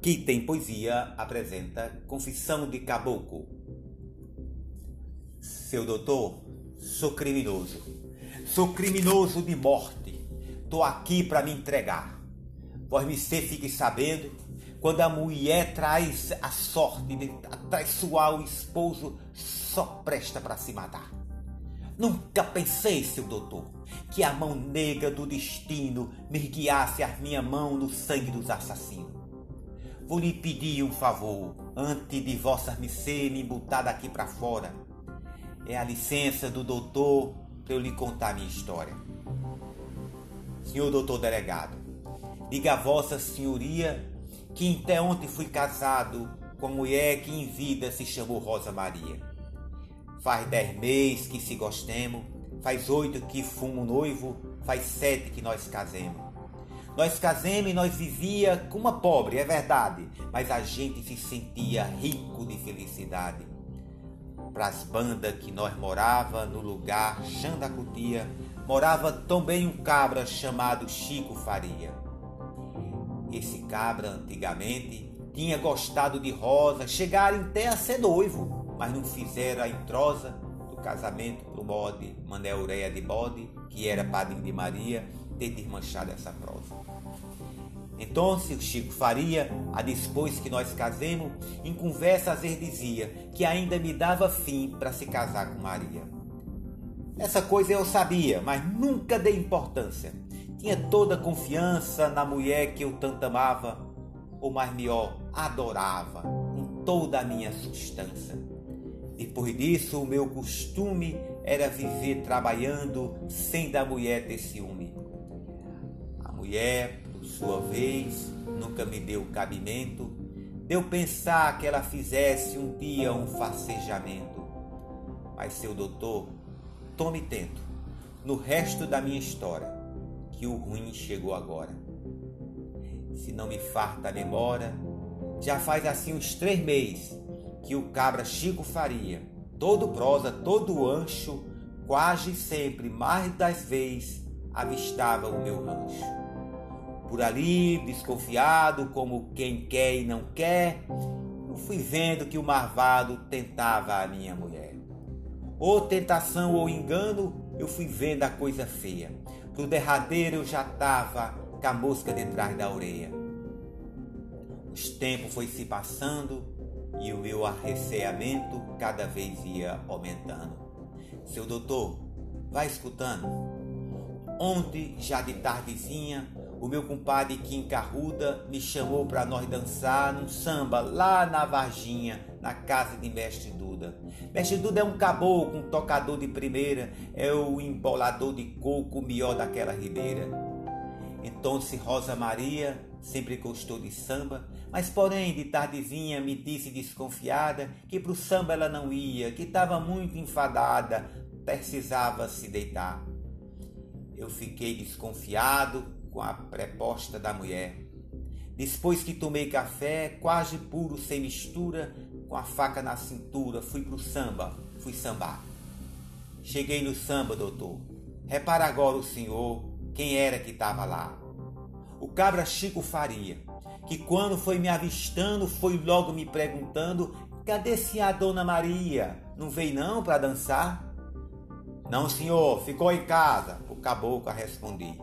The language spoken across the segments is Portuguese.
que tem poesia apresenta Confissão de Caboclo. Seu doutor, sou criminoso. Sou criminoso de morte. Tô aqui para me entregar. Vós me ser fique sabendo, quando a mulher traz a sorte de atraiçoar o esposo, só presta para se matar. Nunca pensei, seu doutor, que a mão negra do destino me guiasse a minha mão no sangue dos assassinos. Vou lhe pedir um favor, antes de vossa missê me botar daqui para fora. É a licença do doutor para eu lhe contar minha história. Senhor doutor delegado, diga a vossa senhoria que até ontem fui casado com a mulher que em vida se chamou Rosa Maria. Faz dez meses que se gostemos, faz oito que fumo noivo, faz sete que nós casemos. Nós casemos e nós vivia como uma pobre, é verdade, mas a gente se sentia rico de felicidade. Para as bandas que nós morava no lugar Xandacutia, morava também um cabra chamado Chico Faria. Esse cabra antigamente tinha gostado de Rosa, chegaram até a ser noivo mas não fizeram a entrosa do casamento pro bode, Manel Ureia de bode, que era padrinho de Maria, ter desmanchado essa prosa. Então, o Chico Faria, a dispôs que nós casemos, em conversa às vezes dizia que ainda me dava fim para se casar com Maria. Essa coisa eu sabia, mas nunca dei importância. Tinha toda a confiança na mulher que eu tanto amava, ou mais melhor, adorava, com toda a minha substância. Depois disso, o meu costume era viver trabalhando sem da mulher ter ciúme. A mulher, sua vez, nunca me deu cabimento de eu pensar que ela fizesse um dia um facejamento. Mas, seu doutor, tome tento no resto da minha história, que o ruim chegou agora. Se não me farta a memória, já faz assim uns três meses que o cabra Chico faria. Todo prosa, todo ancho, quase sempre, mais das vezes, avistava o meu rancho. Por ali, desconfiado, como quem quer e não quer, eu fui vendo que o marvado tentava a minha mulher. Ou tentação ou engano, eu fui vendo a coisa feia. Pro derradeiro eu já tava com a mosca detrás da orelha. Os tempos foi se passando, e o meu arreceamento cada vez ia aumentando. Seu doutor, vai escutando. Ontem, já de tardezinha, o meu compadre Kim Carruda me chamou para nós dançar num samba lá na Varginha, na casa de Mestre Duda. Mestre Duda é um caboclo, um tocador de primeira, é o embolador de coco melhor daquela ribeira. Então, se Rosa Maria sempre gostou de samba, mas porém de tardezinha me disse desconfiada que pro samba ela não ia, que estava muito enfadada, precisava se deitar. Eu fiquei desconfiado com a preposta da mulher. Depois que tomei café, quase puro, sem mistura, com a faca na cintura, fui pro samba, fui sambar. Cheguei no samba, doutor. Repara agora o senhor, quem era que estava lá o cabra Chico Faria, que quando foi me avistando, foi logo me perguntando: cadê se a dona Maria? Não veio não para dançar? Não, senhor, ficou em casa, o caboclo respondi.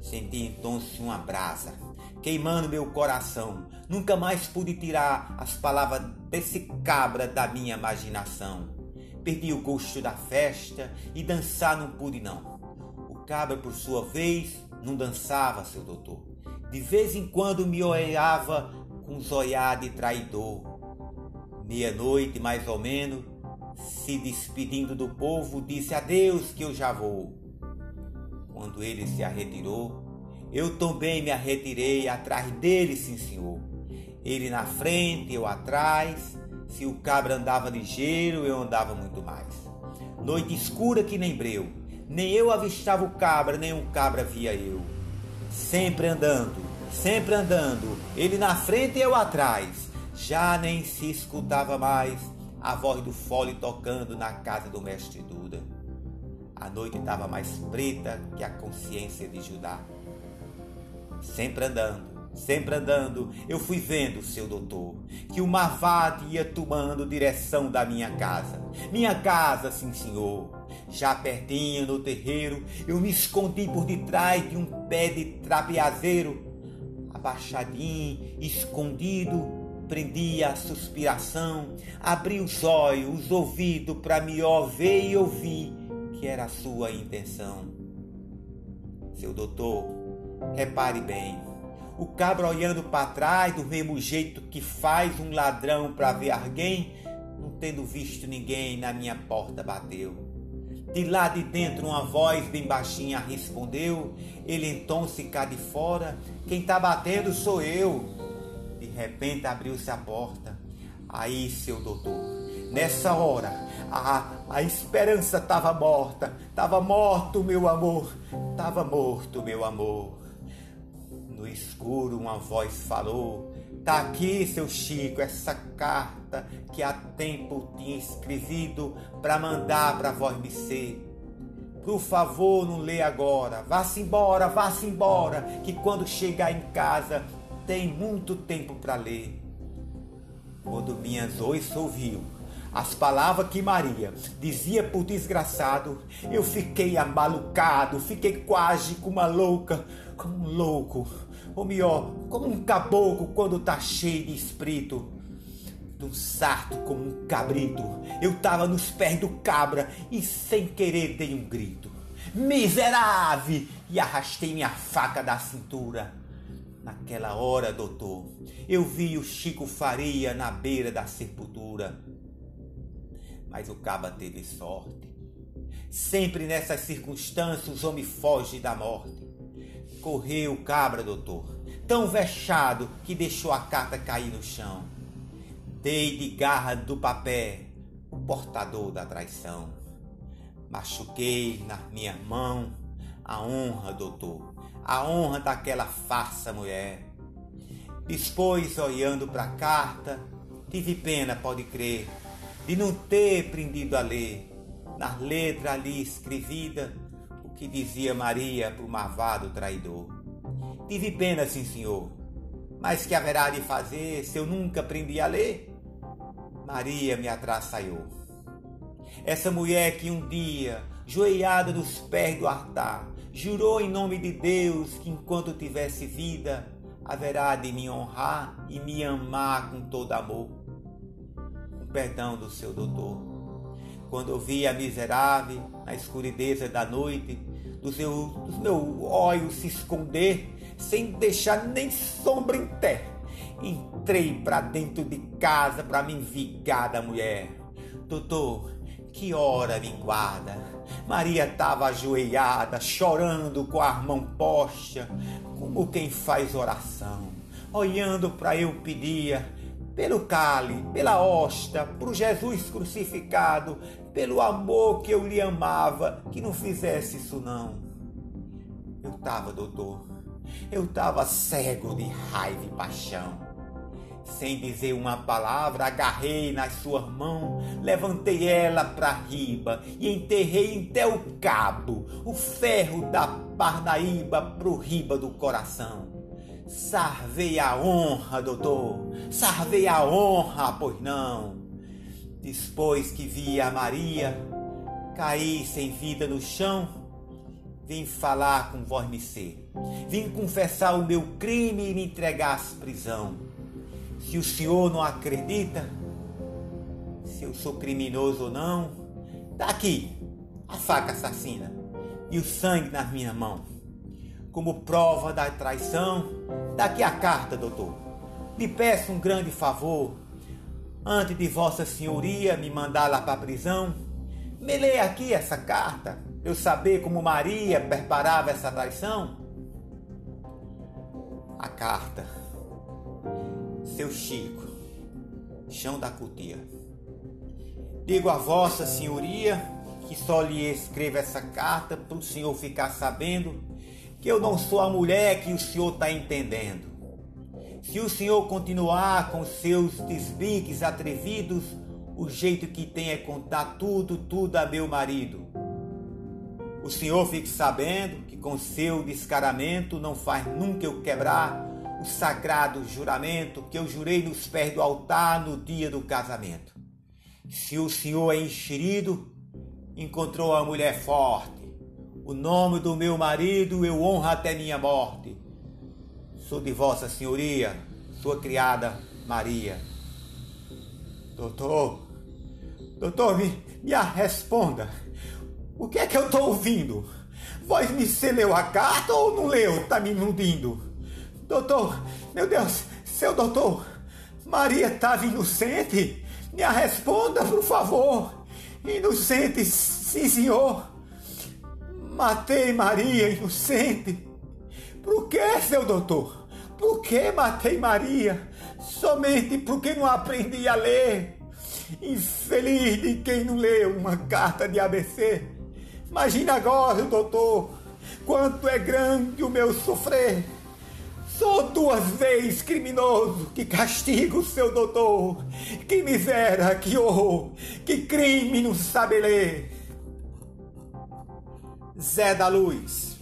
Senti então uma brasa queimando meu coração. Nunca mais pude tirar as palavras desse cabra da minha imaginação. Perdi o gosto da festa e dançar não pude não. O cabra, por sua vez, não dançava, seu doutor. De vez em quando me olhava com um zoiar de traidor. Meia-noite, mais ou menos, se despedindo do povo, disse adeus que eu já vou. Quando ele se arretirou, eu também me arretirei atrás dele, sim senhor. Ele na frente, eu atrás. Se o cabra andava ligeiro, eu andava muito mais. Noite escura que nem breu nem eu avistava o cabra, nem o cabra via eu. Sempre andando, sempre andando, ele na frente e eu atrás. Já nem se escutava mais a voz do fole tocando na casa do mestre Duda. A noite estava mais preta que a consciência de Judá. Sempre andando, Sempre andando, eu fui vendo, seu doutor, que o marvado ia tomando direção da minha casa. Minha casa, sim, senhor. Já pertinho no terreiro, eu me escondi por detrás de um pé de trapeazeiro. Abaixadinho, escondido, prendia a suspiração, abri os olhos, os ouvidos para me ver e ouvir que era a sua intenção. Seu doutor, repare bem, o cabra olhando para trás do mesmo jeito que faz um ladrão para ver alguém, não tendo visto ninguém, na minha porta bateu. De lá de dentro uma voz bem baixinha respondeu, ele então se cá de fora, quem tá batendo sou eu. De repente abriu-se a porta, aí seu doutor, nessa hora a, a esperança estava morta, estava morto meu amor, estava morto meu amor. No escuro uma voz falou, Tá aqui, seu Chico, essa carta que há tempo tinha escrevido para mandar para vós me ser. Por favor, não lê agora. Vá-se embora, vá-se embora, que quando chegar em casa tem muito tempo para ler. Quando minhas ois ouviu as palavras que Maria dizia pro desgraçado, eu fiquei amalucado, fiquei quase como uma louca, como um louco ou melhor, como um caboclo quando tá cheio de espírito. Num sarto como um cabrito, eu tava nos pés do cabra e sem querer dei um grito. Miserável! E arrastei minha faca da cintura. Naquela hora, doutor, eu vi o Chico Faria na beira da sepultura. Mas o cabra teve sorte. Sempre nessas circunstâncias o homem foge da morte. Correu o cabra, doutor, tão vexado que deixou a carta cair no chão. Dei de garra do papel o portador da traição. Machuquei na minha mão a honra, doutor, a honra daquela farsa mulher. Depois, olhando para a carta, tive pena, pode crer, de não ter aprendido a ler. Nas letras ali escrevida, que dizia Maria para o marvado traidor. Tive pena, sim, senhor, mas que haverá de fazer se eu nunca aprendi a ler? Maria me atraçaiou. Essa mulher que um dia, joelhada nos pés do altar, jurou em nome de Deus que enquanto tivesse vida, haverá de me honrar e me amar com todo amor. Perdão do seu doutor. Quando eu vi a miserável na escurideza da noite, dos, meu, dos meus olhos se esconder, sem deixar nem sombra em pé. Entrei para dentro de casa para me envigar da mulher. Doutor, que hora me guarda? Maria estava ajoelhada, chorando com a mão posta, como quem faz oração. Olhando para eu pedia, pelo cálice, pela hosta, por Jesus crucificado, pelo amor que eu lhe amava, que não fizesse isso não. Eu estava, doutor, eu estava cego de raiva e paixão. Sem dizer uma palavra, agarrei nas suas mãos, levantei ela para riba e enterrei até o cabo, o ferro da Parnaíba pro riba do coração. Sarvei a honra, doutor, sarvei a honra, pois não. Depois que vi a Maria cair sem vida no chão, vim falar com vós ser. Vim confessar o meu crime e me entregar à prisão. Se o senhor não acredita, se eu sou criminoso ou não, tá aqui a faca assassina e o sangue nas minhas mãos como prova da traição. Daqui a carta, doutor. Lhe peço um grande favor. Antes de Vossa Senhoria me mandar lá para a prisão, me leia aqui essa carta, eu saber como Maria preparava essa traição. A carta. Seu Chico, chão da cutia. Digo a Vossa Senhoria que só lhe escrevo essa carta para o senhor ficar sabendo que eu não sou a mulher que o senhor está entendendo. Se o senhor continuar com seus desbiques atrevidos, o jeito que tem é contar tudo, tudo a meu marido. O senhor fique sabendo que com seu descaramento não faz nunca eu quebrar o sagrado juramento que eu jurei nos pés do altar no dia do casamento. Se o senhor é enxerido, encontrou a mulher forte. O nome do meu marido eu honro até minha morte. Sou de vossa senhoria, sua criada Maria. Doutor, doutor, me, me responda. O que é que eu estou ouvindo? Voz me se leu a carta ou não leu? Tá me iludindo. Doutor, meu Deus, seu doutor, Maria estava inocente? Me responda, por favor. Inocente, sim, senhor. Matei Maria inocente. Por que, seu doutor? Por que matei Maria? Somente porque não aprendi a ler. Infeliz de quem não leu uma carta de ABC. Imagina agora, doutor, quanto é grande o meu sofrer. Sou duas vezes criminoso, que castigo, seu doutor. Que miséria, que horror, que crime não sabe ler. Zé da Luz.